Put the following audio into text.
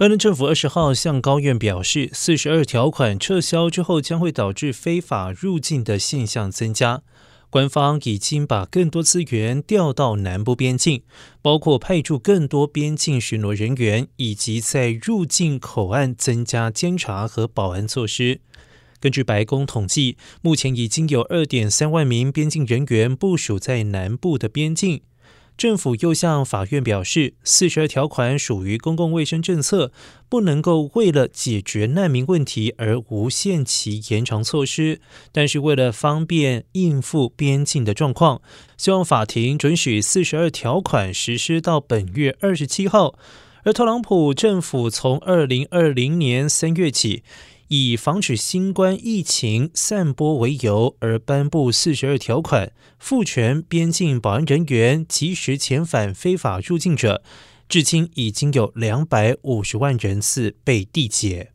拜登政府二十号向高院表示，四十二条款撤销之后，将会导致非法入境的现象增加。官方已经把更多资源调到南部边境，包括派驻更多边境巡逻人员，以及在入境口岸增加监察和保安措施。根据白宫统计，目前已经有二点三万名边境人员部署在南部的边境。政府又向法院表示，四十二条款属于公共卫生政策，不能够为了解决难民问题而无限期延长措施。但是为了方便应付边境的状况，希望法庭准许四十二条款实施到本月二十七号。而特朗普政府从二零二零年三月起。以防止新冠疫情散播为由而颁布四十二条款，赋权边境保安人员及时遣返非法入境者，至今已经有两百五十万人次被缔结。